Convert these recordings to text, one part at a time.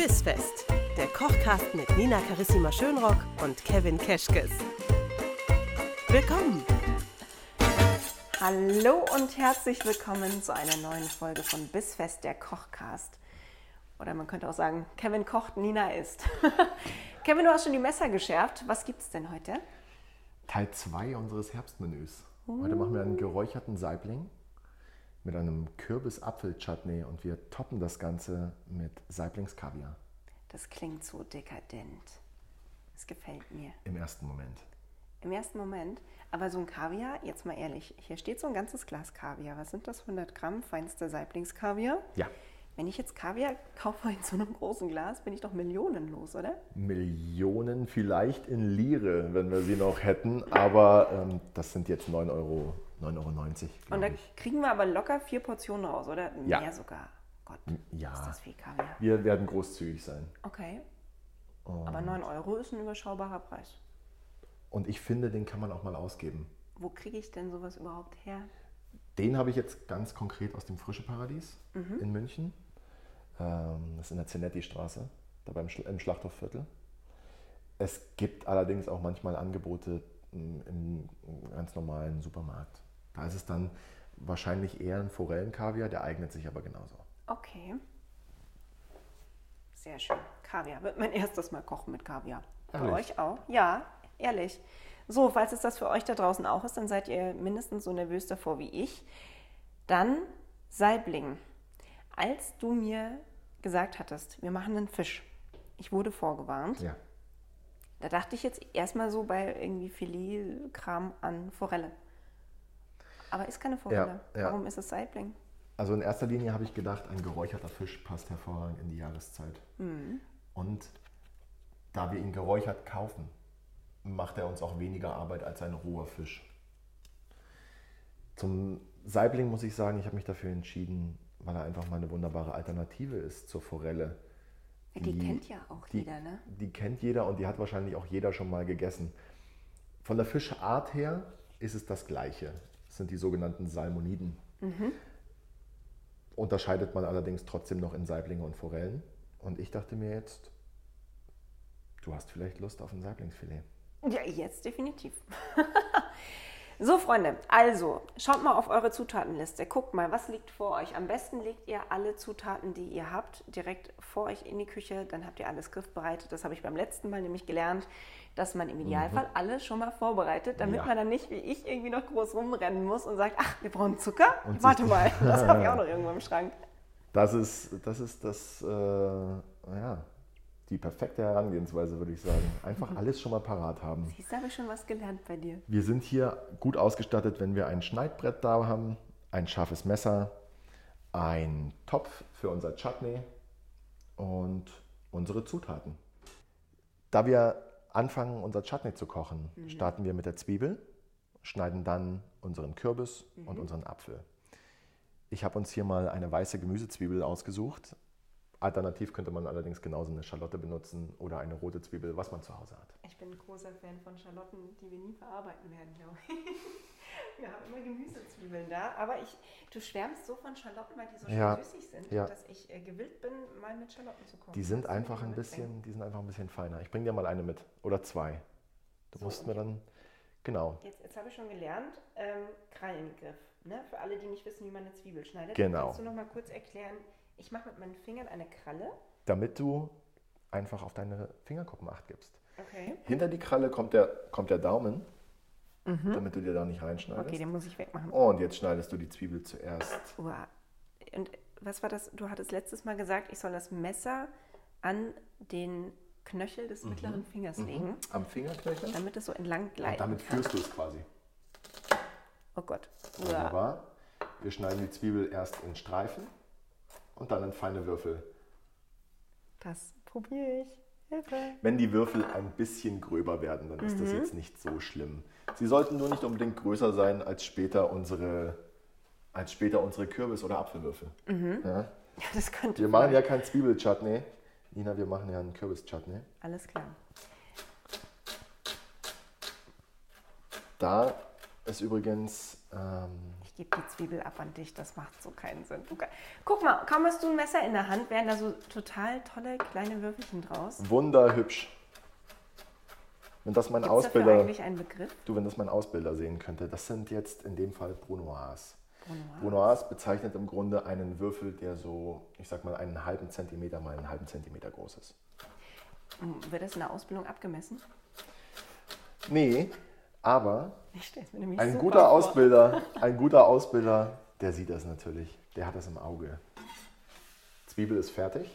Bissfest, der Kochcast mit Nina Carissima Schönrock und Kevin Keschkes. Willkommen! Hallo und herzlich willkommen zu einer neuen Folge von Bissfest, der Kochcast. Oder man könnte auch sagen, Kevin kocht, Nina isst. Kevin, du hast schon die Messer geschärft. Was gibt es denn heute? Teil 2 unseres Herbstmenüs. Heute machen wir einen geräucherten Saibling mit einem Kürbis-Apfel-Chutney und wir toppen das Ganze mit Saiblingskaviar. Das klingt so dekadent. Das gefällt mir. Im ersten Moment. Im ersten Moment. Aber so ein Kaviar, jetzt mal ehrlich, hier steht so ein ganzes Glas Kaviar. Was sind das? 100 Gramm feinster Saiblingskaviar? Ja. Wenn ich jetzt Kaviar kaufe in so einem großen Glas, bin ich doch millionenlos, oder? Millionen vielleicht in Lire, wenn wir sie noch hätten, aber ähm, das sind jetzt 9 Euro, 9,90 Euro. Und da ich. kriegen wir aber locker vier Portionen raus, oder? Ja. Mehr sogar. Gott, Ja. ist das viel Kaviar. Wir werden großzügig sein. Okay. Aber 9 Euro ist ein überschaubarer Preis. Und ich finde, den kann man auch mal ausgeben. Wo kriege ich denn sowas überhaupt her? Den habe ich jetzt ganz konkret aus dem Frische Paradies in München. Ähm, das ist in der Zenetti-Straße, da beim im Schlachthofviertel. Es gibt allerdings auch manchmal Angebote im ganz normalen Supermarkt. Da ist es dann wahrscheinlich eher ein Forellenkaviar, der eignet sich aber genauso. Okay. Sehr schön. Kaviar. Wird mein erstes Mal kochen mit Kaviar. Bei Ehrlich? euch auch? Ja, ehrlich. So, falls es das für euch da draußen auch ist, dann seid ihr mindestens so nervös davor wie ich. Dann Saibling. Als du mir gesagt hattest, wir machen einen Fisch, ich wurde vorgewarnt, Ja. da dachte ich jetzt erstmal so bei irgendwie Filetkram an Forelle. Aber ist keine Forelle. Ja, ja. Warum ist es Saibling? Also in erster Linie habe ich gedacht, ein geräucherter Fisch passt hervorragend in die Jahreszeit. Und da wir ihn geräuchert kaufen, macht er uns auch weniger Arbeit als ein roher Fisch. Zum Saibling muss ich sagen, ich habe mich dafür entschieden, weil er einfach mal eine wunderbare Alternative ist zur Forelle. Ja, die kennt ja auch die, jeder, ne? Die kennt jeder und die hat wahrscheinlich auch jeder schon mal gegessen. Von der Fischart her ist es das Gleiche. Das sind die sogenannten Salmoniden. Unterscheidet man allerdings trotzdem noch in Saiblinge und Forellen. Und ich dachte mir jetzt, du hast vielleicht Lust auf ein Saiblingsfilet. Ja, jetzt definitiv. so, Freunde, also schaut mal auf eure Zutatenliste. Guckt mal, was liegt vor euch. Am besten legt ihr alle Zutaten, die ihr habt, direkt vor euch in die Küche. Dann habt ihr alles griffbereit. Das habe ich beim letzten Mal nämlich gelernt, dass man im Idealfall alles schon mal vorbereitet, damit Ja. man dann nicht wie ich irgendwie noch groß rumrennen muss und sagt, ach, wir brauchen Zucker. Und Warte mal, das habe ich auch noch irgendwo im Schrank. Das ist das, ist das äh, ja, die perfekte Herangehensweise, würde ich sagen. Einfach alles schon mal parat haben. Siehst habe ich schon was gelernt bei dir. Wir sind hier gut ausgestattet, wenn wir ein Schneidbrett da haben, ein scharfes Messer, ein Topf für unser Chutney und unsere Zutaten. Da wir anfangen, unser Chutney zu kochen, starten wir mit der Zwiebel, schneiden dann unseren Kürbis und unseren Apfel. Ich habe uns hier mal eine weiße Gemüsezwiebel ausgesucht. Alternativ könnte man allerdings genauso eine Schalotte benutzen oder eine rote Zwiebel, was man zu Hause hat. Ich bin ein großer Fan von Schalotten, die wir nie verarbeiten werden, glaube ich. Wir haben immer Gemüsezwiebeln da, aber ich, du schwärmst so von Schalotten, weil die so schön Ja, süßig sind, ja. dass ich äh, gewillt bin, mal mit Schalotten zu kochen. Die sind einfach ein bisschen, die sind einfach ein bisschen feiner. Ich bringe dir mal eine mit oder zwei. Du So, musst mir dann genau. Jetzt, jetzt habe ich schon gelernt, ähm, Krallengriff. Ne? Für alle, die nicht wissen, wie man eine Zwiebel schneidet. Genau. Kannst du noch mal kurz erklären, ich mache mit meinen Fingern eine Kralle. damit du einfach auf deine Fingerkuppen acht gibst. Okay. Hinter die Kralle kommt der, kommt der Daumen, damit du dir da nicht reinschneidest. Okay, den muss ich wegmachen. Und jetzt schneidest du die Zwiebel zuerst. Uah. Und was war das? Du hattest letztes Mal gesagt, ich soll das Messer an den Knöchel des Mhm. mittleren Fingers legen, Am Fingerknöchel. damit es so entlang gleitet. Damit führst du es quasi. Oh Gott. Uah. Wunderbar. Wir schneiden die Zwiebel erst in Streifen und dann in feine Würfel. Das probiere ich. Hilfe. Wenn die Würfel ein bisschen gröber werden, dann ist das jetzt nicht so schlimm. Sie sollten nur nicht unbedingt größer sein als später unsere, als später unsere Kürbis- oder Apfelwürfel. Ja? Ja, das könnte. Wir machen ja kein Zwiebelchutney. Nina, wir machen ja einen Kürbischutney. Alles klar. Da ist übrigens Ähm, Ich gebe die Zwiebel ab an dich, das macht so keinen Sinn. Du, guck mal, kaum hast du ein Messer in der Hand, wären da so total tolle kleine Würfelchen draus. wunderhübsch. Wenn das mein Gibt es dafür Ausbilder, eigentlich einen Begriff? du, wenn das mein Ausbilder sehen könnte, das sind jetzt in dem Fall Brunoise. Brunoise. Brunoise bezeichnet im Grunde einen Würfel, der so, ich sag mal, einen halben Zentimeter mal einen halben Zentimeter groß ist. Hm, Wird das in der Ausbildung abgemessen? Nee, aber ein guter vor. Ausbilder, ein guter Ausbilder, der sieht das natürlich. Der hat das im Auge. Zwiebel ist fertig.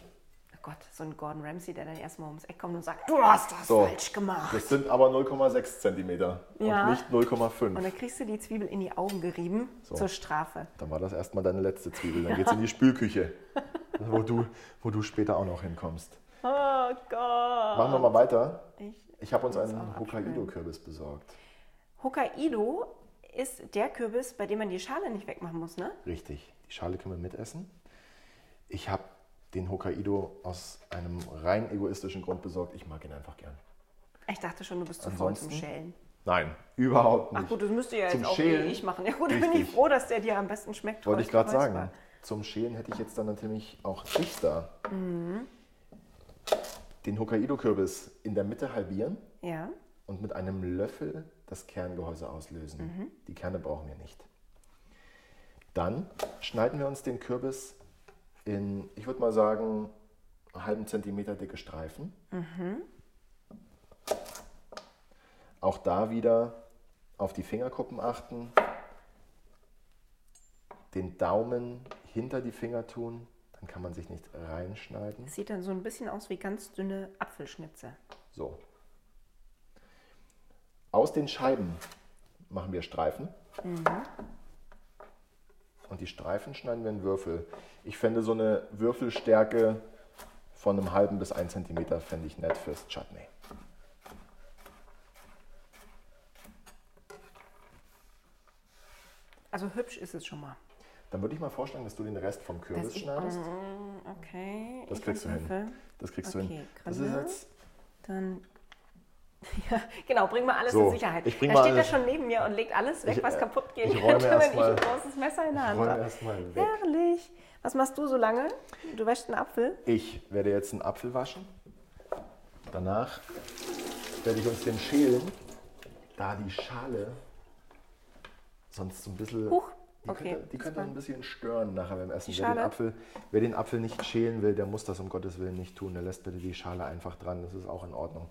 Oh Gott, so ein Gordon Ramsay, der dann erstmal ums Eck kommt und sagt, du hast das So. falsch gemacht. Das sind aber 0,6 Zentimeter Ja. und nicht 0,5. Und dann kriegst du die Zwiebel in die Augen gerieben So. zur Strafe. Dann war das erstmal deine letzte Zwiebel. Dann geht's in die Spülküche, wo du, wo du später auch noch hinkommst. Oh Gott. Machen wir mal weiter. Ich, Ich habe uns einen. Hokkaido-Kürbis besorgt. Hokkaido ist der Kürbis, bei dem man die Schale nicht wegmachen muss, ne? Richtig. Die Schale können wir mitessen. Ich habe den Hokkaido aus einem rein egoistischen Grund besorgt. Ich mag ihn einfach gern. Ich dachte schon, du bist zu faul zum? Schälen. Nein, überhaupt nicht. Ach gut, das müsste ja Zum jetzt auch Schälen? ich machen. Ja gut, dann bin ich froh, dass der dir am besten schmeckt. Wollte ich gerade sagen. Zum Schälen hätte ich jetzt dann natürlich auch Dich da. Mhm. Den Hokkaido-Kürbis in der Mitte halbieren Ja. und mit einem Löffel das Kerngehäuse auslösen. Mhm. Die Kerne brauchen wir nicht. Dann schneiden wir uns den Kürbis in, ich würde mal sagen, einen halben Zentimeter dicke Streifen. Mhm. Auch da wieder auf die Fingerkuppen achten, den Daumen hinter die Finger tun, dann kann man sich nicht reinschneiden. Sieht dann so ein bisschen aus wie ganz dünne Apfelschnitze. So. Aus den Scheiben machen wir Streifen. Und die Streifen schneiden wir in Würfel. Ich fände so eine Würfelstärke von einem halben bis ein Zentimeter fände ich nett fürs Chutney. Also hübsch ist es schon mal. Dann würde ich mal vorschlagen, dass du den Rest vom Kürbis Das schneidest. Mm, Okay. Das kriegst du hin. Das kriegst du Okay, hin. Das ist jetzt Dann. Ja, genau, bring mal alles So, in Sicherheit. ich bring er mal steht alles- da schon neben mir und legt alles weg, Ich, was äh, kaputt gehen ich könnte, wenn ich mal- ein großes Messer in der Hand habe. Herrlich. Was machst du so lange? Du wäschst einen Apfel? Ich werde jetzt einen Apfel waschen. Danach werde ich uns den schälen, da die Schale sonst so ein bisschen. Huch, Die okay, könnte, die könnte ein bisschen stören nachher beim Essen. Wer den? Apfel, wer den Apfel nicht schälen will, der muss das um Gottes Willen nicht tun. Der lässt bitte die Schale einfach dran. Das ist auch in Ordnung.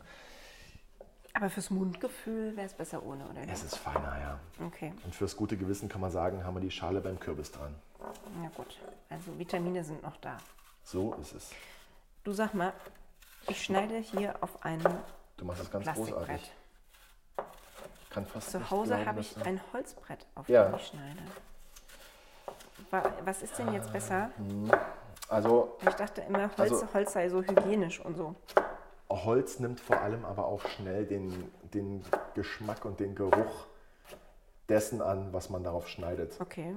Aber fürs Mundgefühl wäre es besser ohne, oder? Es ist feiner, ja. Okay, Und fürs gute Gewissen kann man sagen, haben wir die Schale beim Kürbis dran. ja gut. Also Vitamine sind noch da. So ist es. Du sag mal, ich schneide hier auf einem Du machst es ganz Plastikbrett. großartig. Ich kann fast Zu Hause habe ich ein Holzbrett, auf Ja. dem ich schneide. Wa- Was ist denn jetzt besser? Also Ich dachte immer, Holz, Also- Holz sei so hygienisch und so. Holz nimmt vor allem aber auch schnell den, den Geschmack und den Geruch dessen an, was man darauf schneidet. Okay.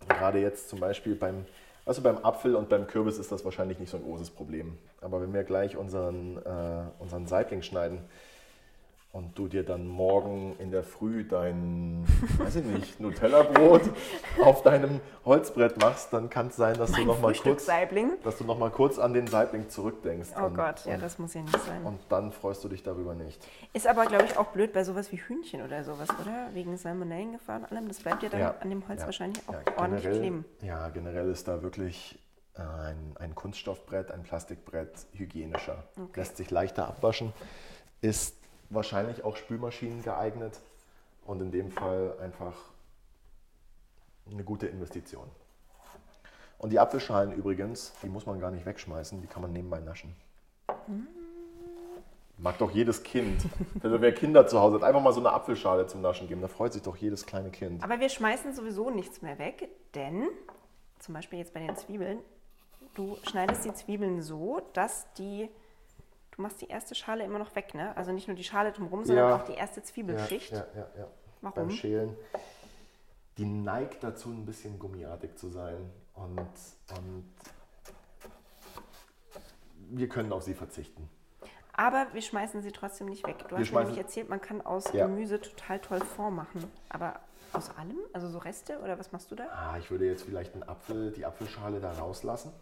Und gerade jetzt zum Beispiel beim, also beim Apfel und beim Kürbis ist das wahrscheinlich nicht so ein großes Problem. Aber wenn wir gleich unseren, äh, unseren Saibling schneiden und du dir dann morgen in der Früh dein, weiß ich nicht, Nutella-Brot auf deinem Holzbrett machst, dann kann es sein, dass du Mein noch mal kurz, dass du noch mal kurz an den Saibling zurückdenkst. Oh und, Gott, ja, und, das muss ja nicht sein. und dann freust du dich darüber nicht. Ist aber, glaube ich, auch blöd bei sowas wie Hühnchen oder sowas, oder? Wegen Salmonellengefahr und allem. Das bleibt ja dann Ja, an dem Holz ja, wahrscheinlich auch ja, ordentlich generell, kleben. Ja, generell ist da wirklich ein, ein Kunststoffbrett, ein Plastikbrett hygienischer. Okay. Lässt sich leichter abwaschen, ist wahrscheinlich auch Spülmaschinen geeignet und in dem Fall einfach eine gute Investition. Und die Apfelschalen übrigens, die muss man gar nicht wegschmeißen, die kann man nebenbei naschen. Mag doch jedes Kind. Also wer Kinder zu Hause hat, einfach mal so eine Apfelschale zum Naschen geben. Da freut sich doch jedes kleine Kind. Aber wir schmeißen sowieso nichts mehr weg, denn zum Beispiel jetzt bei den Zwiebeln, du schneidest die Zwiebeln so, dass die, du machst die erste Schale immer noch weg, ne? Also nicht nur die Schale drumherum, sondern Ja. auch die erste Zwiebelschicht. Ja, ja, ja, ja. Warum? Beim Schälen. Die neigt dazu, ein bisschen gummiartig zu sein. Und, und wir können auf sie verzichten. Aber wir schmeißen sie trotzdem nicht weg. Du Wir hast mir nämlich erzählt, man kann aus Ja. Gemüse total toll vormachen. Aber aus allem? Also so Reste oder was machst du da? Ah, ich würde jetzt vielleicht einen Apfel, die Apfelschale da rauslassen.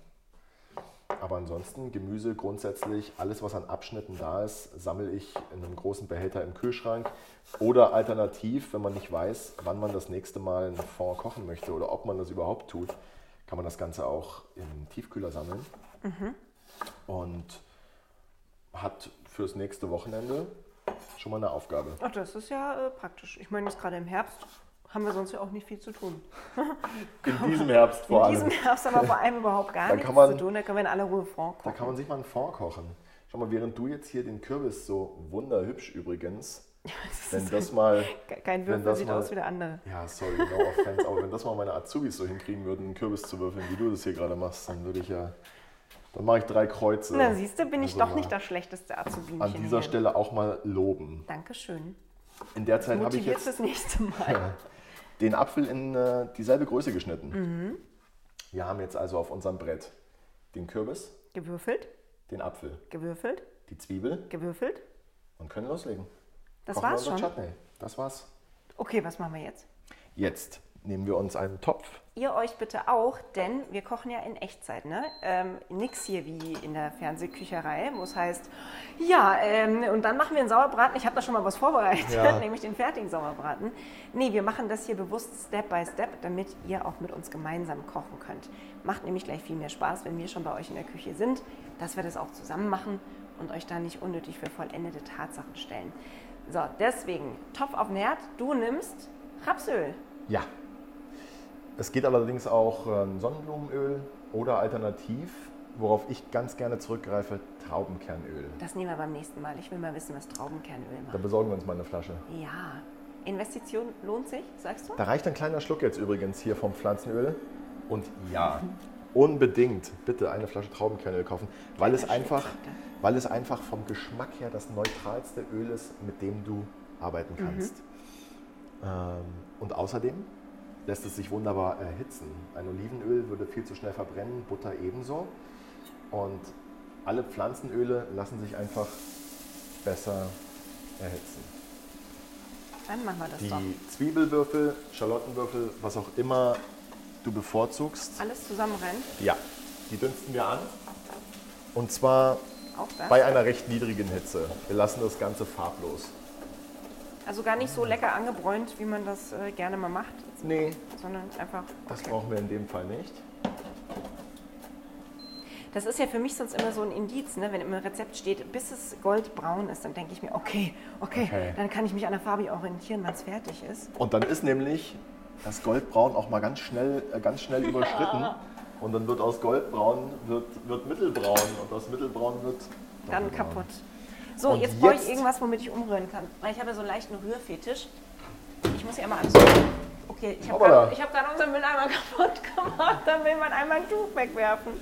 Aber ansonsten Gemüse grundsätzlich, alles was an Abschnitten da ist, sammle ich in einem großen Behälter im Kühlschrank. Oder alternativ, wenn man nicht weiß, wann man das nächste Mal einen Fond kochen möchte oder ob man das überhaupt tut, kann man das Ganze auch im Tiefkühler sammeln. Und hat fürs nächste Wochenende schon mal eine Aufgabe. Ach, das ist ja äh, praktisch. Ich meine, jetzt gerade im Herbst haben wir sonst ja auch nicht viel zu tun. In diesem Herbst vor In allem. diesem Herbst haben wir vor allem überhaupt gar Da nichts man- zu tun. Da können wir in aller Ruhe Fond Da kochen. kann man sich mal einen Fond kochen. Schau mal, während du jetzt hier den Kürbis so wunderhübsch übrigens, wenn das mal, Ke- Kein Würfel das sieht mal- aus wie der andere. ja sorry, no offense, aber wenn das mal meine Azubis so hinkriegen würden, einen Kürbis zu würfeln, wie du das hier gerade machst, dann würde ich ja, dann mache ich drei Kreuze. Na, siehst du, bin ich Also doch mal nicht das schlechteste Azubinchen An dieser hier. Stelle auch mal loben. Dankeschön. In der Zeit habe ich jetzt fürs nächste Mal. den Apfel in äh, dieselbe Größe geschnitten. Mhm. Wir haben jetzt also auf unserem Brett den Kürbis, Gewürfelt, den Apfel, gewürfelt, die Zwiebel gewürfelt. und können loslegen. Das Kochen war's schon. Chutney. Das war's. Okay, was machen wir jetzt? Jetzt nehmen wir uns einen Topf. Ihr euch bitte auch, denn wir kochen ja in Echtzeit. Ne? Ähm, nix hier wie in der Fernsehkücherei, wo es heißt, ja, ähm, und dann machen wir einen Sauerbraten. Ich habe da schon mal was vorbereitet, Ja. nämlich den fertigen Sauerbraten. Nee, wir machen das hier bewusst Step by Step, damit ihr auch mit uns gemeinsam kochen könnt. Macht nämlich gleich viel mehr Spaß, wenn wir schon bei euch in der Küche sind, dass wir das auch zusammen machen und euch da nicht unnötig für vollendete Tatsachen stellen. So, deswegen, Topf auf den Herd, du nimmst Rapsöl. Ja. Es geht allerdings auch ähm, Sonnenblumenöl oder alternativ, worauf ich ganz gerne zurückgreife, Traubenkernöl. Das nehmen wir beim nächsten Mal. Ich will mal wissen, was Traubenkernöl Da macht. besorgen wir uns mal eine Flasche. Ja. Investition lohnt sich, sagst du? Da reicht ein kleiner Schluck jetzt übrigens hier vom Pflanzenöl. Und ja, unbedingt bitte eine Flasche Traubenkernöl kaufen, weil es, einfach, weil es einfach vom Geschmack her das neutralste Öl ist, mit dem du arbeiten kannst. Ähm, und außerdem lässt es sich wunderbar erhitzen. Ein Olivenöl würde viel zu schnell verbrennen, Butter ebenso. Und alle Pflanzenöle lassen sich einfach besser erhitzen. Dann machen wir das doch. Die Zwiebelwürfel, Schalottenwürfel, was auch immer du bevorzugst, Alles zusammen rein. ja, die dünsten wir an. Und zwar bei einer recht niedrigen Hitze. Wir lassen das Ganze farblos. Also gar nicht so lecker angebräunt, wie man das äh, gerne mal macht, Nee, sondern einfach. das okay. brauchen wir in dem Fall nicht. Das ist ja für mich sonst immer so ein Indiz, ne? wenn im Rezept steht, bis es goldbraun ist, dann denke ich mir, okay, okay, Okay. dann kann ich mich an der Farbe orientieren, wann es fertig ist. Und dann ist nämlich das Goldbraun auch mal ganz schnell, äh, ganz schnell überschritten. Und dann wird aus Goldbraun wird, wird Mittelbraun und aus Mittelbraun wird Dann kaputt. So, Und jetzt brauche ich jetzt- irgendwas, womit ich umrühren kann. Weil ich habe ja so einen leichten Rührfetisch. Ich muss ja immer alles. Okay, ich habe gerade hab unseren Mülleimer kaputt gemacht. Dann will man einmal ein Tuch wegwerfen.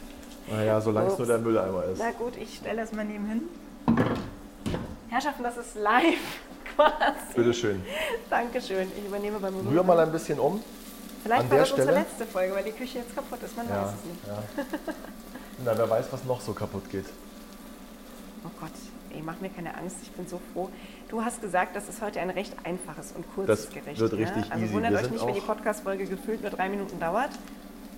Naja, solange es Ups. nur der Mülleimer ist. Na gut, ich stelle das mal nebenhin. Herrschaften, das ist live quasi. Bitteschön. Dankeschön. Ich übernehme beim Rühren. Rühr mal ein bisschen um. Vielleicht an war das unsere Stelle- letzte Folge, weil die Küche jetzt kaputt ist. Man Ja, weiß es nicht. ja. Na, wer weiß, was noch so kaputt geht. Oh Gott, ey, mach mir keine Angst. Ich bin so froh. Du hast gesagt, das ist heute ein recht einfaches und kurzes Das Gericht. wird ne? richtig Also easy. wundert euch nicht, wenn die Podcast-Folge gefühlt nur drei Minuten dauert.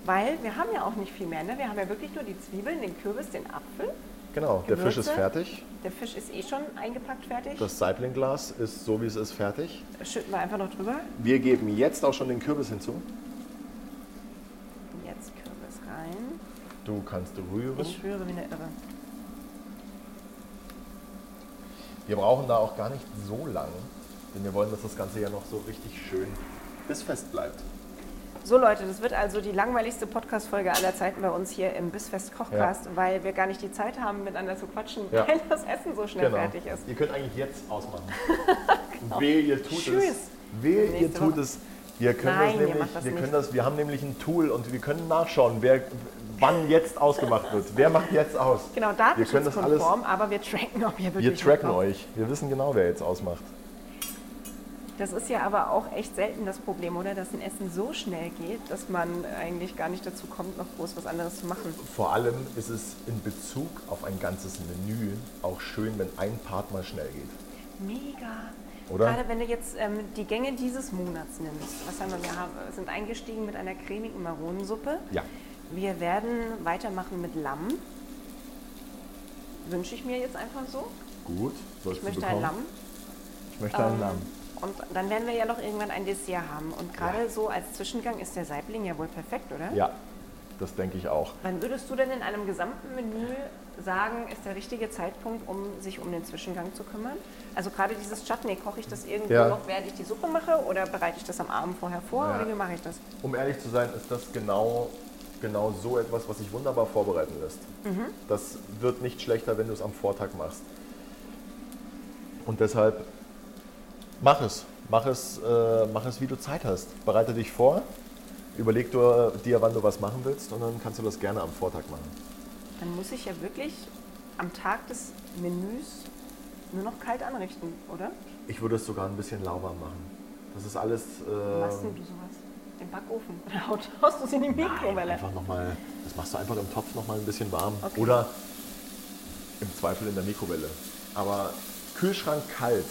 Weil wir haben ja auch nicht viel mehr. Ne? Wir haben ja wirklich nur die Zwiebeln, den Kürbis, den Apfel. Genau, der Fisch ist Gewürze? fertig. Der Fisch ist eh schon eingepackt fertig. Das Saiblinglas ist so, wie es ist, fertig. Schütten wir einfach noch drüber. Wir geben jetzt auch schon den Kürbis hinzu. Jetzt Kürbis rein. Du kannst rühren. Ich schwöre wie eine Irre. Wir brauchen da auch gar nicht so lang, denn wir wollen, dass das Ganze ja noch so richtig schön bissfest bleibt. So Leute, das wird also die langweiligste Podcast-Folge aller Zeiten bei uns hier im Bissfest Kochcast, weil wir gar nicht die Zeit haben, miteinander zu quatschen, Ja. weil das Essen so schnell fertig ist. Ihr könnt eigentlich jetzt ausmachen. Wehe, ihr tut Tschüss. es. Wehe, ihr tut Woche. es. Wir können Nein, das nämlich, das wir können das, wir haben nämlich ein Tool und wir können nachschauen, wer, wann jetzt ausgemacht wird. Wer macht jetzt aus? Genau, Wir können das alles, aber wir tracken, ob ihr wirklich wir tracken mitmacht. euch. Wir wissen genau, wer jetzt ausmacht. Das ist ja aber auch echt selten das Problem, oder? Dass ein Essen so schnell geht, dass man eigentlich gar nicht dazu kommt, noch groß was anderes zu machen. Vor allem ist es in Bezug auf ein ganzes Menü auch schön, wenn ein Part mal schnell geht. Mega. Oder? Gerade wenn du jetzt ähm, die Gänge dieses Monats nimmst. Was haben wir? Wir haben, sind eingestiegen mit einer cremigen Maronensuppe. Ja. Wir werden weitermachen mit Lamm. Wünsche ich mir jetzt einfach so. Gut, sollst Ich möchte ein bekommen. Lamm. Ich möchte ein Ähm, Lamm. Und dann werden wir ja noch irgendwann ein Dessert haben. Und gerade Ja. so als Zwischengang ist der Saibling ja wohl perfekt, oder? Ja, das denke ich auch. Wann würdest du denn in einem gesamten Menü sagen, ist der richtige Zeitpunkt, um sich um den Zwischengang zu kümmern? Also gerade dieses Chutney, koche ich das irgendwo Ja. noch, während ich die Suppe mache oder bereite ich das am Abend vorher vor Ja. oder wie mache ich das? Um ehrlich zu sein, ist das genau, genau so etwas, was sich wunderbar vorbereiten lässt. Mhm. Das wird nicht schlechter, wenn du es am Vortag machst. Und deshalb mach es. Mach es, äh, mach es, wie du Zeit hast. Bereite dich vor, überleg du, äh, dir, wann du was machen willst und dann kannst du das gerne am Vortag machen. Dann muss ich ja wirklich am Tag des Menüs nur noch kalt anrichten, oder? Ich würde es sogar ein bisschen lauwarm machen. Das ist alles. Wie machst Äh, denn du sowas? Im Backofen? Oder haust du es in die Mikrowelle? einfach noch mal, das machst du einfach im Topf noch mal ein bisschen warm. Okay. Oder im Zweifel in der Mikrowelle. Aber Kühlschrank kalt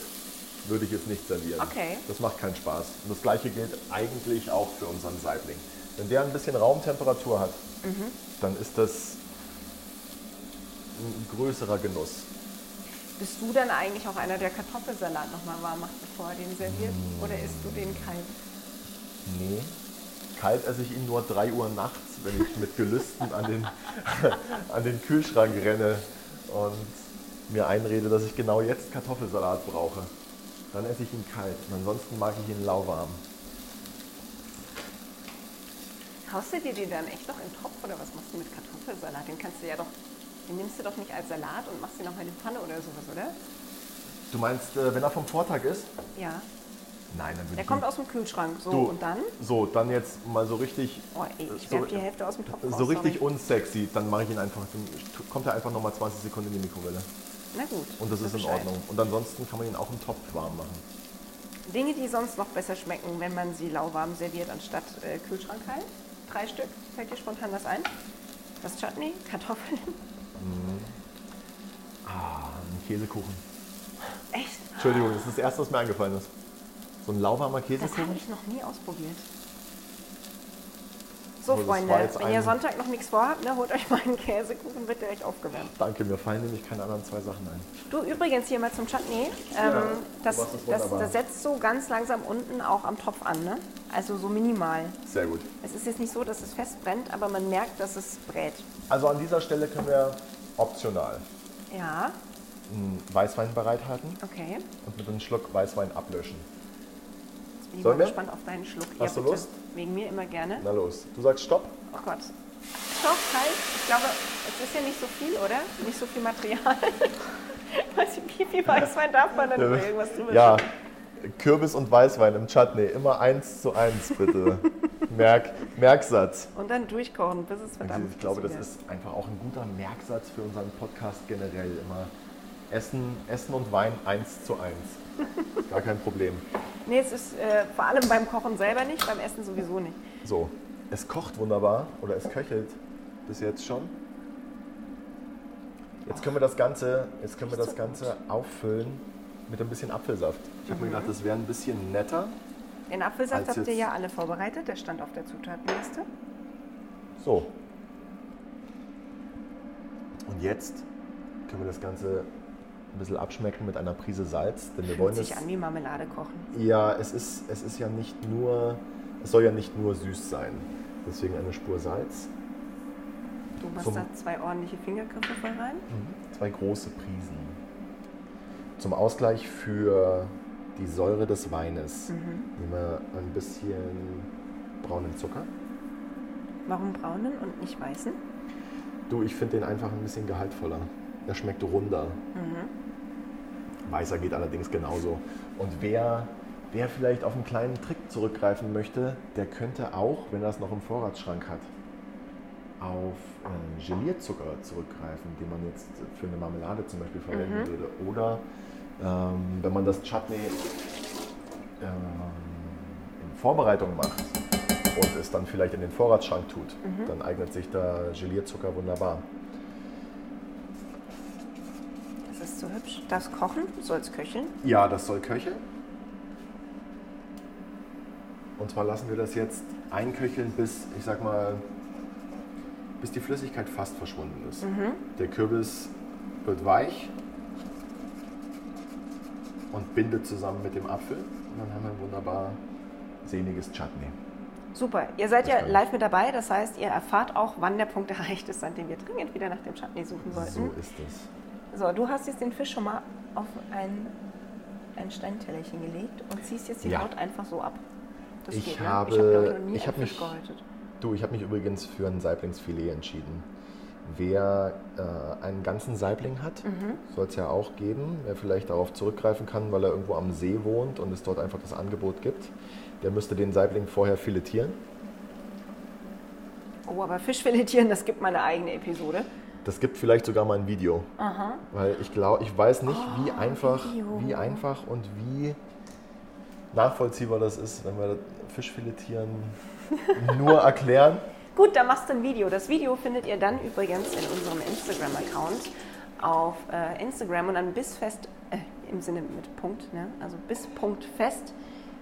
würde ich jetzt nicht servieren. Okay. Das macht keinen Spaß. Und das gleiche gilt eigentlich auch für unseren Saibling. Wenn der ein bisschen Raumtemperatur hat, Mhm. dann ist das ein größerer Genuss. Bist du dann eigentlich auch einer, der Kartoffelsalat nochmal warm macht, bevor er den serviert? Oder isst du den kalt? Nee. Kalt esse ich ihn nur 3 Uhr nachts, wenn ich mit Gelüsten an den, an den Kühlschrank renne und mir einrede, dass ich genau jetzt Kartoffelsalat brauche. Dann esse ich ihn kalt und ansonsten mag ich ihn lauwarm. Haust du dir den dann echt noch in den Topf oder was machst du mit Kartoffelsalat? Den kannst du ja doch, den nimmst du doch nicht als Salat und machst den noch mal in die Pfanne oder sowas, oder? Du meinst, äh, wenn er vom Vortag ist? Ja. Nein, dann würde Der ich kommt aus dem Kühlschrank. So, und dann? So, dann jetzt mal so richtig, Oh, ey, ich so, werf die Hälfte aus dem Topf raus, so richtig sorry. unsexy. Dann mache ich ihn einfach, dann kommt er einfach nochmal 20 Sekunden in die Mikrowelle. Na gut. Und das weiß ist in Bescheid. Ordnung. Und ansonsten kann man ihn auch im Topf warm machen. Dinge, die sonst noch besser schmecken, wenn man sie lauwarm serviert, anstatt äh, Kühlschrank kalt. Drei Stück. Fällt dir spontan was ein? Das Chutney, Kartoffeln. Ah, ein Käsekuchen. Echt? Entschuldigung, das ist das erste, was mir eingefallen ist. So ein lauwarmer Das habe Käsekuchen. ich noch nie ausprobiert. So, war Freunde, wenn ihr Sonntag noch nichts vorhabt, ne, holt euch mal einen Käsekuchen, wird direkt aufgewärmt. Danke, mir fallen nämlich keine anderen zwei Sachen ein. Du, übrigens hier mal zum Chutney. Ja, Ähm, du das, das, das setzt so ganz langsam unten auch am Topf an, ne? Also so minimal. Sehr gut. Es ist jetzt nicht so, dass es fest brennt, aber man merkt, dass es brät. Also an dieser Stelle können wir optional Ja, einen Weißwein bereithalten okay. und mit einem Schluck Weißwein ablöschen. Bin ich mal wir? gespannt auf deinen Schluck. Hast ja, du bitte. Lust? Wegen mir immer gerne. Na los, du sagst Stopp. Oh Gott. Stopp, halt. Ich glaube, es ist ja nicht so viel, oder? Nicht so viel Material. Weiß ich, wie viel Weißwein darf man denn über irgendwas drüber Ja? Kürbis und Weißwein im Chutney, immer eins zu eins bitte. Merk, Merksatz. Und dann durchkochen, bis es verdammt Ich glaube, das ist einfach auch ein guter Merksatz für unseren Podcast generell. Immer Essen, Essen und Wein eins zu eins. Gar kein Problem. Nee, es ist äh, vor allem beim Kochen selber nicht, beim Essen sowieso nicht. So, es kocht wunderbar oder es köchelt bis jetzt schon. Jetzt können wir das Ganze, jetzt können wir das Ganze auffüllen mit ein bisschen Apfelsaft. Ich habe mir gedacht, das wäre ein bisschen netter. Den Apfelsaft habt ihr ja alle vorbereitet, der stand auf der Zutatenliste. So. Und jetzt können wir das Ganze ein bisschen abschmecken mit einer Prise Salz, denn wir wollen Fühlt es. sich an wie Marmelade kochen. Ja, es ist, es ist ja nicht nur, es soll ja nicht nur süß sein. Deswegen eine Spur Salz, Du machst Zum- da zwei ordentliche Fingergriffe voll rein. zwei große Prisen. Zum Ausgleich für die Säure des Weines nehmen wir ein bisschen braunen Zucker. Warum braunen und nicht weißen? Du, ich finde den einfach ein bisschen gehaltvoller. Er schmeckt runder. Weißer geht allerdings genauso. Und wer, wer vielleicht auf einen kleinen Trick zurückgreifen möchte, der könnte auch, wenn er es noch im Vorratsschrank hat, auf äh, Gelierzucker zurückgreifen, den man jetzt für eine Marmelade zum Beispiel verwenden würde. Oder ähm, wenn man das Chutney ähm, in Vorbereitung macht und es dann vielleicht in den Vorratsschrank tut, dann eignet sich der Gelierzucker wunderbar. Das ist so hübsch. Das Kochen, soll es köcheln? Ja, das soll köcheln. Und zwar lassen wir das jetzt einköcheln, bis, ich sag mal, bis die Flüssigkeit fast verschwunden ist. Der Kürbis wird weich und bindet zusammen mit dem Apfel. Und dann haben wir ein wunderbar sehniges Chutney. Super. Ihr seid ja stimmt. live mit dabei, das heißt, ihr erfahrt auch, wann der Punkt erreicht ist, an dem wir dringend wieder nach dem Chutney suchen sollten. So ist es. So, du hast jetzt den Fisch schon mal auf ein, ein Steintellerchen gelegt und ziehst jetzt die Ja. Haut einfach so ab. Das Ich geht, ne? habe- ich habe ich, Fisch mich- gehäutet. Du, ich habe mich übrigens für ein Saiblingsfilet entschieden. Wer äh, einen ganzen Saibling hat, soll es ja auch geben. Wer vielleicht darauf zurückgreifen kann, weil er irgendwo am See wohnt und es dort einfach das Angebot gibt, der müsste den Saibling vorher filetieren. Oh, aber Fisch filetieren, das gibt meine eigene Episode. Das gibt vielleicht sogar mal ein Video. Weil ich glaube, ich weiß nicht, wie einfach, Video. wie einfach und wie nachvollziehbar das ist, wenn wir Fisch filetieren nur erklären. Gut, dann machst du ein Video. Das Video findet ihr dann übrigens in unserem Instagram-Account auf äh, Instagram und dann bis fest, äh, im Sinne mit Punkt, ne? also bis Punkt fest.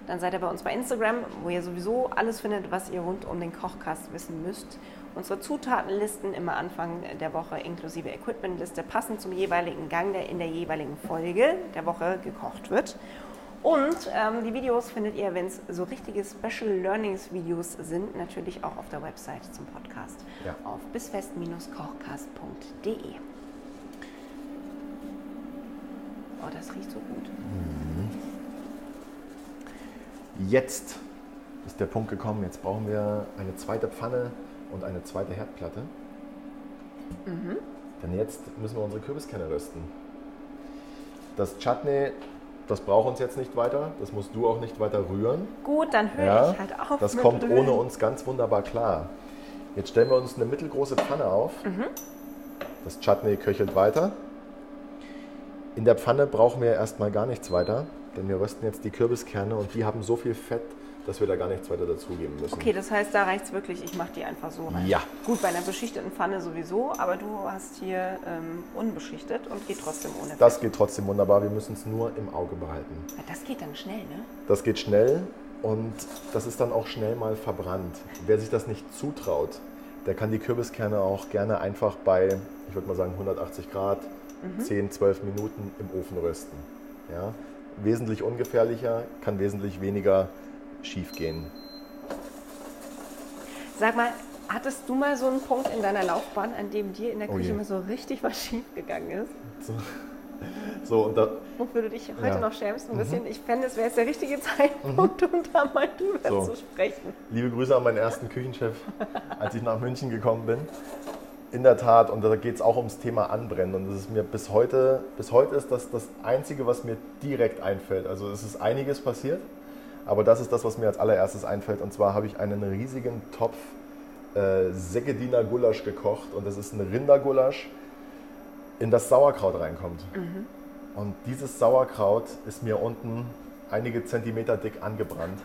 Dann seid ihr bei uns bei Instagram, wo ihr sowieso alles findet, was ihr rund um den Kochkast wissen müsst. Unsere Zutatenlisten immer Anfang der Woche inklusive Equipmentliste passend zum jeweiligen Gang, der in der jeweiligen Folge der Woche gekocht wird. Und ähm, die Videos findet ihr, wenn es so richtige Special Learnings Videos sind, natürlich auch auf der Website zum Podcast Ja. auf bisfest-kochcast.de. Oh, das riecht so gut. Jetzt ist der Punkt gekommen, jetzt brauchen wir eine zweite Pfanne und eine zweite Herdplatte. Denn jetzt müssen wir unsere Kürbiskerne rösten. Das Chutney, das braucht uns jetzt nicht weiter, das musst du auch nicht weiter rühren. Gut, dann höre Ja, ich halt auf. das kommt Rühren. ohne uns ganz wunderbar klar. Jetzt stellen wir uns eine mittelgroße Pfanne auf. Das Chutney köchelt weiter. In der Pfanne brauchen wir erstmal gar nichts weiter, denn wir rösten jetzt die Kürbiskerne und die haben so viel Fett, dass wir da gar nichts weiter dazugeben müssen. Okay, das heißt, da reicht es wirklich, ich mache die einfach so rein. Ja. Gut, bei einer beschichteten Pfanne sowieso, aber du hast hier ähm, unbeschichtet und geht trotzdem ohne Das geht trotzdem wunderbar, wir müssen es nur im Auge behalten. Ja, Das geht dann schnell, ne? Das geht schnell und das ist dann auch schnell mal verbrannt. Wer sich das nicht zutraut, der kann die Kürbiskerne auch gerne einfach bei, ich würde mal sagen 180 Grad, 10, 12 Minuten im Ofen rösten. Ja? Wesentlich ungefährlicher, kann wesentlich weniger schief gehen. Sag mal, hattest du mal so einen Punkt in deiner Laufbahn, an dem dir in der Oh Küche je. mal so richtig was schief gegangen ist? So, und da, Wofür du dich heute Ja. Mhm. noch schämst ein bisschen? Ich fände, es wäre jetzt der richtige Zeitpunkt, um da mal drüber So. zu sprechen. Liebe Grüße an meinen ersten Küchenchef, als ich nach München gekommen bin. In der Tat, und da geht es auch ums Thema Anbrennen. Und das ist mir bis heute, bis heute ist das das Einzige, was mir direkt einfällt. Also es ist einiges passiert, aber das ist das, was mir als allererstes einfällt. Und zwar habe ich einen riesigen Topf äh, Seggediner Gulasch gekocht. Und das ist ein Rindergulasch, in das Sauerkraut reinkommt. Und dieses Sauerkraut ist mir unten einige Zentimeter dick angebrannt.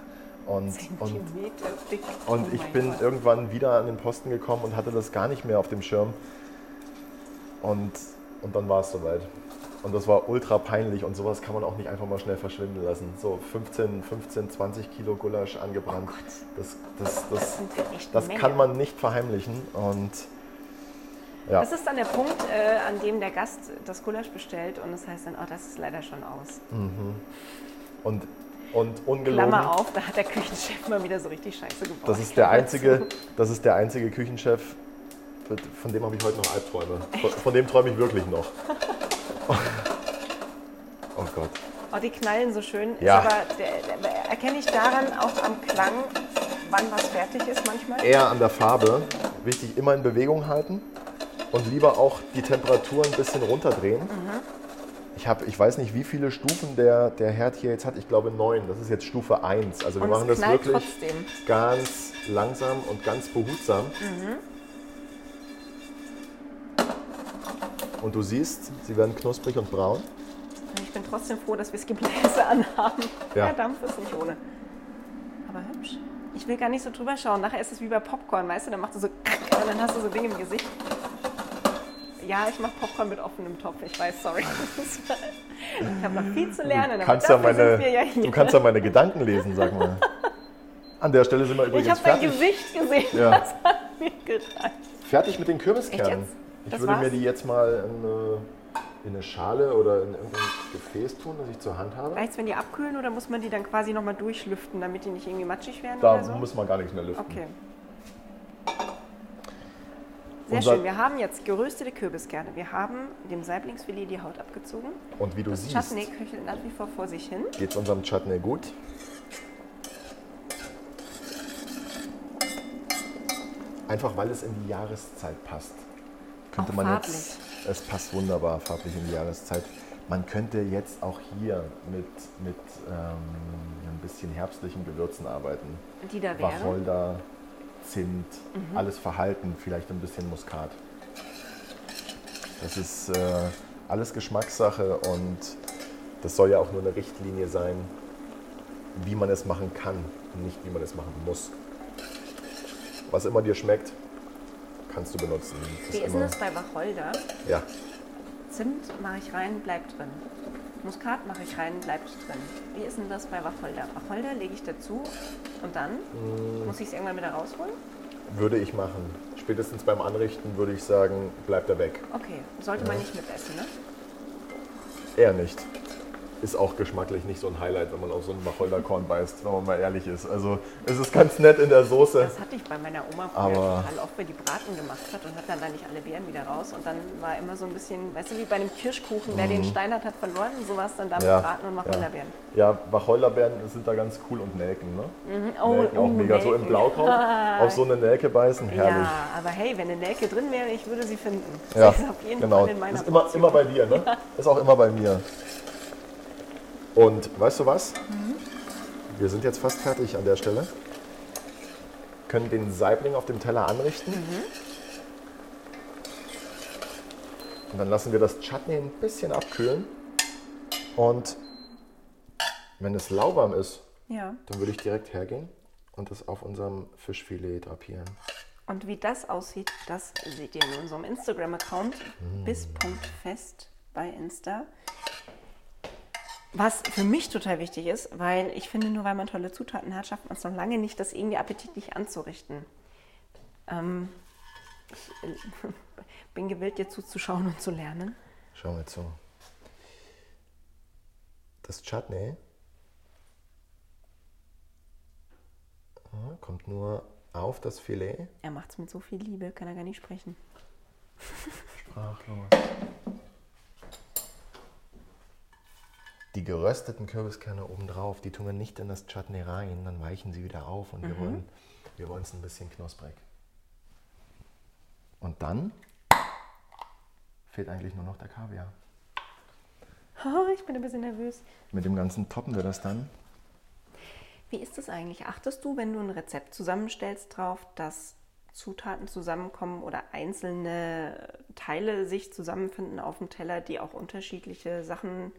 Und, und dick. und Oh ich bin Gott. irgendwann wieder an den Posten gekommen und hatte das gar nicht mehr auf dem Schirm. Und, und dann war es soweit. Und das war ultra peinlich und sowas kann man auch nicht einfach mal schnell verschwinden lassen. So 15, 15 20 Kilo Gulasch angebrannt. das das, das, das eine Menge. kann man nicht verheimlichen. Und ja, Das ist dann der Punkt, äh, an dem der Gast das Gulasch bestellt und das heißt dann, oh, das ist leider schon aus. und, und ungelogen. Klammer auf, da hat der Küchenchef mal wieder so richtig Scheiße gebaut. Das ist der einzige, das ist der einzige Küchenchef, von dem habe ich heute noch Albträume. Von, von dem träume ich wirklich noch. Oh Gott. Oh, die knallen so schön. Ja. Aber, der, der, erkenne ich daran auch am Klang, wann was fertig ist manchmal? Eher an der Farbe. Wichtig, immer in Bewegung halten und lieber auch die Temperatur ein bisschen runterdrehen. Ich, hab, ich weiß nicht, wie viele Stufen der, der Herd hier jetzt hat. Ich glaube neun. Das ist jetzt Stufe 1. Also wir Und machen das wirklich trotzdem. ganz langsam und ganz behutsam. Und du siehst, sie werden knusprig und braun. Ich bin trotzdem froh, dass wir Skibläse anhaben. Ja. Der Dampf ist nicht ohne. Aber hübsch. Ich will gar nicht so drüber schauen. Nachher ist es wie bei Popcorn, weißt du? Dann machst du so und dann hast du so Dinge im Gesicht. Ja, ich mache Popcorn mit offenem Topf. Ich weiß, sorry. Ich habe noch viel zu lernen, Du kannst, ja meine, ja du kannst ja meine Gedanken lesen, sag mal. An der Stelle sind wir ich übrigens habe dein fertig, Gesicht gesehen. Ja. Das hat mir gereicht. fertig mit den Kürbiskernen. Ich Das würde mir war's? die jetzt mal in eine, in eine Schale oder in irgendein Gefäß tun, das ich zur Hand habe. Reicht's, wenn die abkühlen oder muss man die dann quasi nochmal durchlüften, damit die nicht irgendwie matschig werden Da oder so? muss man gar nichts mehr lüften. Okay. Sehr Unser- schön. Wir haben jetzt geröstete Kürbiskerne. Wir haben dem Saiblingsfilet die Haut abgezogen. Und wie du Das siehst, Chutney köchelt nach wie vor vor sich hin. geht es unserem Chutney gut. Einfach weil es in die Jahreszeit passt. Könnte Auch man farblich. jetzt. Es passt wunderbar farblich in die Jahreszeit. Man könnte jetzt auch hier mit, mit ähm, ein bisschen herbstlichen Gewürzen arbeiten. Die da wären. Wacholder, Zimt, alles verhalten, vielleicht ein bisschen Muskat. Das ist äh, alles Geschmackssache und das soll ja auch nur eine Richtlinie sein, wie man es machen kann und nicht wie man es machen muss. Was immer dir schmeckt, kannst du benutzen. Das Wie ist denn das bei Wacholder? Ja, Zimt mache ich rein, bleibt drin. Muskat mache ich rein, bleibt drin. Wie ist denn das bei Wacholder? Wacholder lege ich dazu und dann Mm. muss ich es irgendwann wieder rausholen? würde ich machen. Spätestens beim Anrichten würde ich sagen, bleibt er weg. Okay, sollte man nicht mitessen, ne? Eher nicht. Ist auch geschmacklich nicht so ein Highlight, wenn man auf so einen Wacholderkorn beißt, wenn man mal ehrlich ist. Also es ist ganz nett in der Soße. Das hatte ich bei meiner Oma früher Aber- total oft, weil die Braten gemacht hat und hat dann da nicht alle Beeren wieder raus. Und dann war immer so ein bisschen, weißt du, wie bei einem Kirschkuchen, wer den Stein hat, hat verloren. So war es dann da mit Mhm. Ja, Braten und Wacholderbeeren. Ja, Wacholderbeeren sind da ganz cool und Nelken, ne? Oh, Nelken auch oh, mega. So im Nelken. Blaukraut auf so eine Nelke beißen, herrlich. Ja, aber hey, wenn eine Nelke drin wäre, ich würde sie finden. Ja, ist auf jeden genau. Fall in meiner ist immer, Portion. immer bei dir, ne? Ist auch immer bei mir. Und weißt du was? Mhm. Wir sind jetzt fast fertig an der Stelle. Können den Saibling auf dem Teller anrichten. Mhm. Und dann lassen wir das Chutney ein bisschen abkühlen. Und wenn es lauwarm ist, Ja. dann würde ich direkt hergehen und es auf unserem Fischfilet drapieren. Und wie das aussieht, das seht ihr in unserem Instagram-Account Mm. bis.fest bei Insta. Was für mich total wichtig ist, weil ich finde, nur weil man tolle Zutaten hat, schafft man es noch lange nicht, das irgendwie appetitlich anzurichten. Ähm, ich äh, bin gewillt, dir zuzuschauen und zu lernen. Schau mal zu. Das Chutney kommt nur auf das Filet. Er macht es mit so viel Liebe, kann er gar nicht sprechen. Sprachlos. Die gerösteten Kürbiskerne obendrauf, die tun wir nicht in das Chutney rein, dann weichen sie wieder auf und wir wollen wir wollen es ein bisschen knusprig. Und dann fehlt eigentlich nur noch der Kaviar. Oh, ich bin ein bisschen nervös. Mit dem Ganzen toppen wir das dann. Wie ist es eigentlich? Achtest du, wenn du ein Rezept zusammenstellst, darauf, dass Zutaten zusammenkommen oder einzelne Teile sich zusammenfinden auf dem Teller, die auch unterschiedliche Sachen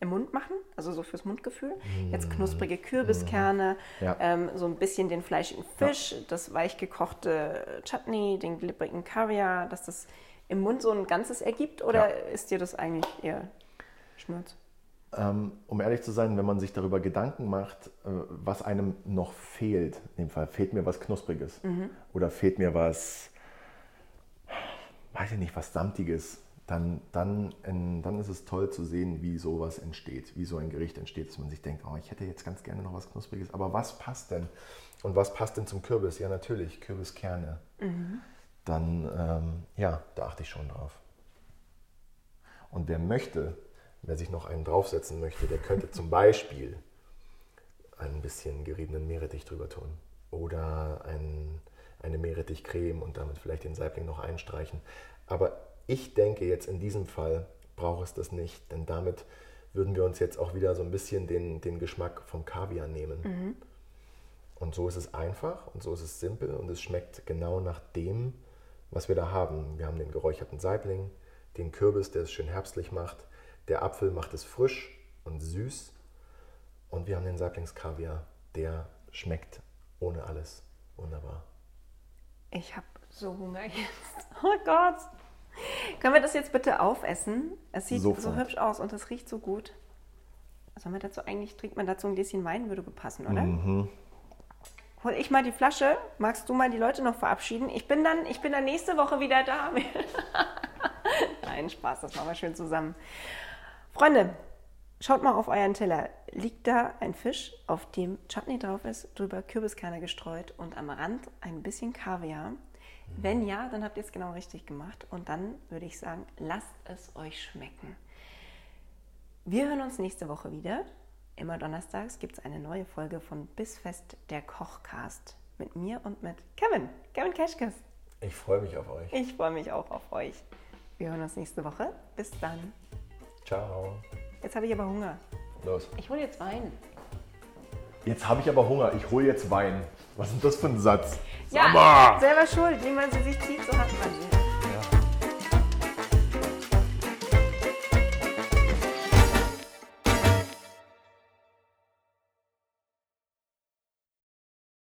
im Mund machen? Also so fürs Mundgefühl. Jetzt knusprige Kürbiskerne, Ja. ähm, so ein bisschen den fleischigen Fisch, das weich gekochte Chutney, den glibbrigen Kaviar, dass das im Mund so ein Ganzes ergibt? Oder Ja. ist dir das eigentlich eher Schnurz? Ähm, um ehrlich zu sein, wenn man sich darüber Gedanken macht, äh, was einem noch fehlt, in dem Fall fehlt mir was Knuspriges oder fehlt mir was, weiß ich nicht, was Samtiges, dann, dann, dann ist es toll zu sehen, wie sowas entsteht, wie so ein Gericht entsteht, dass man sich denkt, oh, ich hätte jetzt ganz gerne noch was Knuspriges, aber was passt denn? Und was passt denn zum Kürbis? Ja, natürlich, Kürbiskerne. Dann, ähm, ja, da achte ich schon drauf. Und wer möchte, wer sich noch einen draufsetzen möchte, der könnte zum Beispiel ein bisschen geriebenen Meerrettich drüber tun. Oder ein, eine Meerrettichcreme und damit vielleicht den Saibling noch einstreichen. Aber ich denke jetzt in diesem Fall braucht es das nicht, denn damit würden wir uns jetzt auch wieder so ein bisschen den, den Geschmack vom Kaviar nehmen. Und so ist es einfach und so ist es simpel und es schmeckt genau nach dem, was wir da haben. Wir haben den geräucherten Saibling, den Kürbis, der es schön herbstlich macht, Der Apfel macht es frisch und süß. Und wir haben den Saiblingskaviar. Der schmeckt ohne alles wunderbar. Ich habe so Hunger jetzt. Oh Gott. Können wir das jetzt bitte aufessen? Es sieht so Sofort. hübsch aus und es riecht so gut. Sollen wir dazu eigentlich, trinkt man dazu ein Gläschen Wein, würde passen, oder? Hol ich mal die Flasche. Magst du mal die Leute noch verabschieden? Ich bin dann, ich bin dann nächste Woche wieder da. Nein, Spaß, das machen wir schön zusammen. Freunde, schaut mal auf euren Teller. Liegt da ein Fisch, auf dem Chutney drauf ist, drüber Kürbiskerne gestreut und am Rand ein bisschen Kaviar? Wenn ja, dann habt ihr es genau richtig gemacht. Und dann würde ich sagen, lasst es euch schmecken. Wir hören uns nächste Woche wieder. Immer donnerstags gibt es eine neue Folge von Bissfest der Kochcast. Mit mir und mit Kevin. Kevin Keschkes. Ich freue mich auf euch. Ich freue mich auch auf euch. Wir hören uns nächste Woche. Bis dann. Ciao. Jetzt habe ich aber Hunger. Los. Ich hole jetzt Wein. Jetzt habe ich aber Hunger. Ich hole jetzt Wein. Was ist denn das für ein Satz? Ja, mal. selber schuld. Wie man sie sich zieht, so hat man sie.